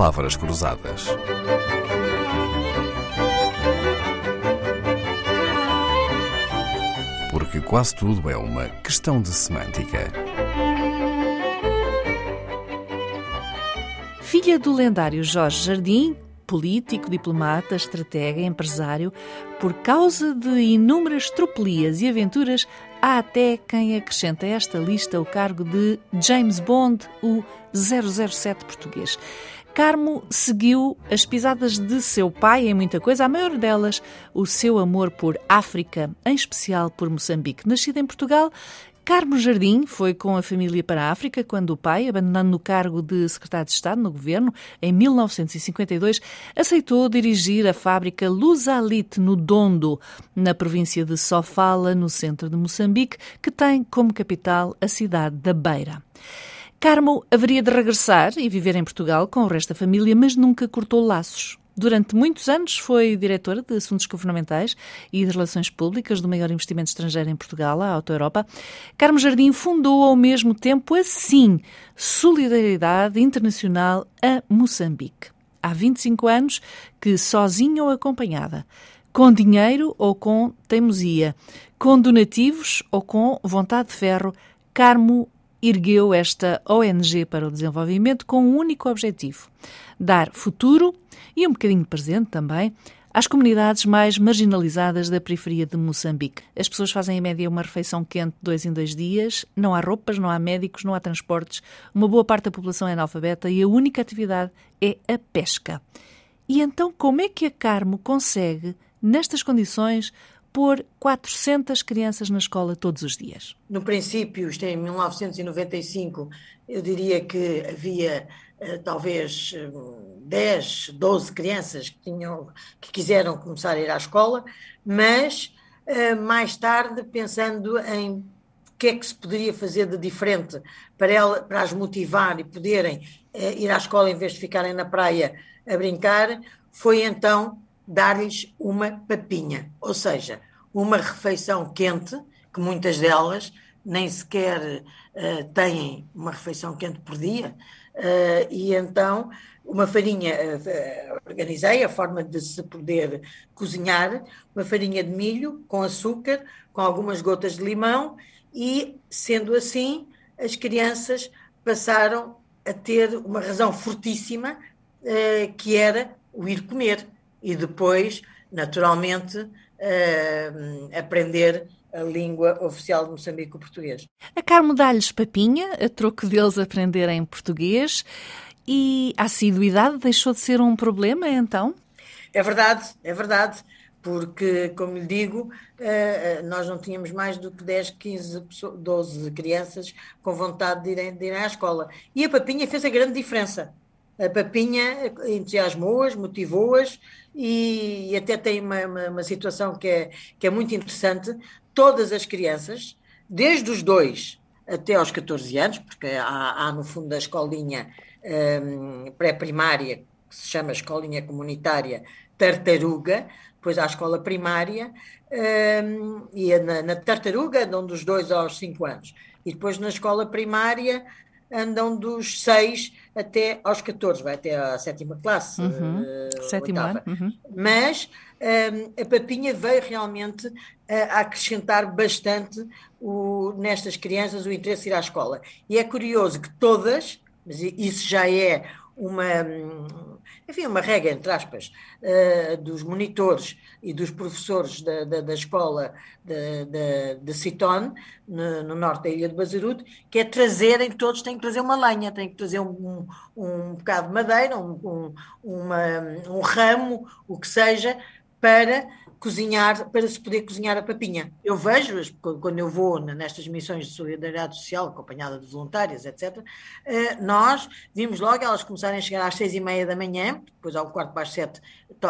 palavras cruzadas. Porque quase tudo é uma questão de semântica. Filha do lendário Jorge Jardim, político, diplomata, estratega, empresário, por causa de inúmeras tropelias e aventuras, há até quem acrescenta a esta lista o cargo de James Bond, o 007 português. Carmo seguiu as pisadas de seu pai em muita coisa, a maior delas o seu amor por África, em especial por Moçambique. Nascida em Portugal, Carmo Jardim foi com a família para a África quando o pai, abandonando o cargo de secretário de Estado no governo em 1952, aceitou dirigir a fábrica Lusalite no Dondo, na província de Sofala, no centro de Moçambique, que tem como capital a cidade da Beira. Carmo haveria de regressar e viver em Portugal com o resto da família, mas nunca cortou laços. Durante muitos anos foi diretora de Assuntos Governamentais e de Relações Públicas do maior investimento estrangeiro em Portugal, a Auto Europa. Carmo Jardim fundou ao mesmo tempo, assim, Solidariedade Internacional a Moçambique. Há 25 anos que, sozinha ou acompanhada, com dinheiro ou com teimosia, com donativos ou com vontade de ferro, Carmo ergueu esta ONG para o desenvolvimento com um único objetivo: dar futuro e um bocadinho presente também às comunidades mais marginalizadas da periferia de Moçambique. As pessoas fazem em média uma refeição quente dois em dois dias, não há roupas, não há médicos, não há transportes, uma boa parte da população é analfabeta e a única atividade é a pesca. E então, como é que a Carmo consegue, nestas condições, pôr 400 crianças na escola todos os dias? No princípio, isto é em 1995, eu diria que havia uh, talvez 10, eh, 12 crianças que, tinham, que quiseram começar a ir à escola, mas uh, mais tarde, pensando em o que é que se poderia fazer de diferente para, ela, para as motivar e poderem ir à escola em vez de ficarem na praia a brincar, foi então dar-lhes uma papinha, ou seja, uma refeição quente, que muitas delas nem sequer uh, têm uma refeição quente por dia, uh, e então uma farinha, uh, organizei a forma de se poder cozinhar, uma farinha de milho com açúcar, com algumas gotas de limão, e sendo assim, as crianças passaram a ter uma razão fortíssima, que era o ir comer e depois, naturalmente, uh, aprender a língua oficial de Moçambique, o português. A Carmo dá-lhes papinha, a troco deles aprenderem português, e a assiduidade deixou de ser um problema, então? É verdade, é verdade, porque, como lhe digo, uh, nós não tínhamos mais do que 10, 15, 12 crianças com vontade de irem, de irem à escola. E a papinha fez a grande diferença a Papinha entusiasmou-as, motivou-as e, e, até tem uma, uma, uma, situação que é, que é muito interessante. Todas as crianças, desde os dois até aos 14 anos, porque há, há no fundo a escolinha um, pré-primária, que se chama Escolinha Comunitária Tartaruga, depois a escola primária, um, e na, na Tartaruga andam dos 2 aos 5 anos. E depois na escola primária andam dos 6 até aos 14, vai até à sétima classe. Uhum. Uh, Sétimo ano. Uhum. Mas um, ehm, a papinha veio realmente uh, a acrescentar bastante o, nestas crianças o interesse de ir à escola. E é curioso que todas, mas isso já é uma, enfim, uma regra, entre aspas, uh, dos monitores e dos professores da, da, da escola de, de, de Citon, no, no, norte da ilha de Bazaruto, que é trazerem, todos têm que trazer uma lenha, têm que trazer um, um, um bocado de madeira, um, um, uma, um ramo, o que seja, para cozinhar, para se poder cozinhar a papinha. Eu vejo, quando eu vou nestas missões de solidariedade social, acompanhada de voluntárias, etc., eh, nós vimos logo elas começarem a chegar às seis e meia da manhã, depois ao quarto para as sete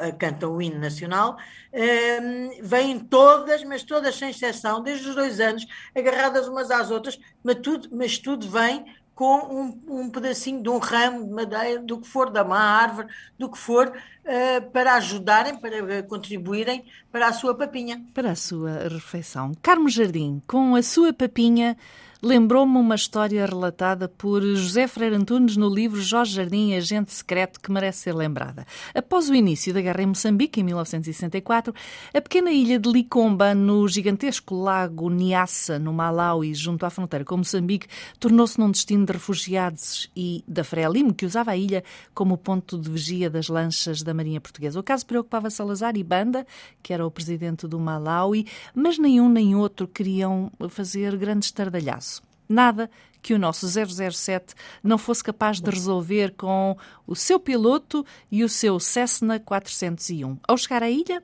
eh, cantam o hino nacional, ehm, vêm todas, mas todas sem exceção, desde os dois anos, agarradas umas às outras, mas tudo, mas tudo vem com um, um, pedacinho de um ramo de madeira, do que for, da má árvore, do que for, uh, para ajudarem, para contribuírem para a sua papinha. Para a sua refeição. Carmo Jardim, com a sua papinha lembrou-me uma história relatada por José Freire Antunes no livro Jorge Jardim, Agente Secreto, que merece ser lembrada. Após o início da guerra em Moçambique, em 1964, a pequena ilha de Licomba, no gigantesco lago Niassa, no Malawi, junto à fronteira com Moçambique, tornou-se num destino de refugiados e da Frelimo, que usava a ilha como ponto de vigia das lanchas da Marinha Portuguesa. O caso preocupava Salazar e Banda, que era o presidente do Malawi, mas nenhum nem outro queriam fazer grande estardalhaço. Nada que o nosso 007 não fosse capaz de resolver com o seu piloto e o seu Cessna 401. Ao chegar à ilha,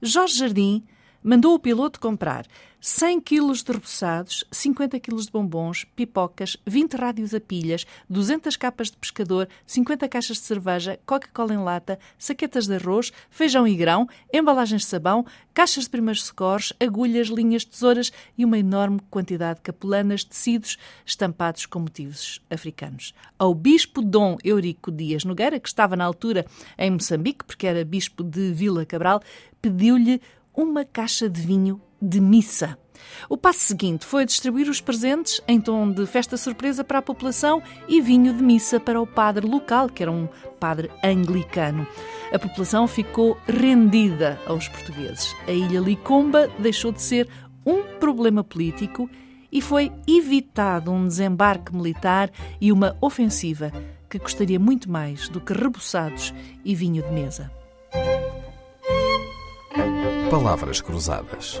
Jorge Jardim mandou o piloto comprar 100 quilos de repousados, 50 quilos de bombons, pipocas, 20 rádios a pilhas, 200 capas de pescador, 50 caixas de cerveja, Coca-Cola em lata, saquetas de arroz, feijão e grão, embalagens de sabão, caixas de primeiros socorros, agulhas, linhas, tesouras e uma enorme quantidade de capulanas, tecidos estampados com motivos africanos. Ao bispo Dom Eurico Dias Nogueira, que estava na altura em Moçambique, porque era bispo de Vila Cabral, pediu-lhe uma caixa de vinho de missa. O passo seguinte foi distribuir os presentes em tom de festa surpresa para a população e vinho de missa para o padre local, que era um padre anglicano. A população ficou rendida aos portugueses. A ilha Licomba deixou de ser um problema político e foi evitado um desembarque militar e uma ofensiva que custaria muito mais do que reboçados e vinho de mesa. Palavras Cruzadas,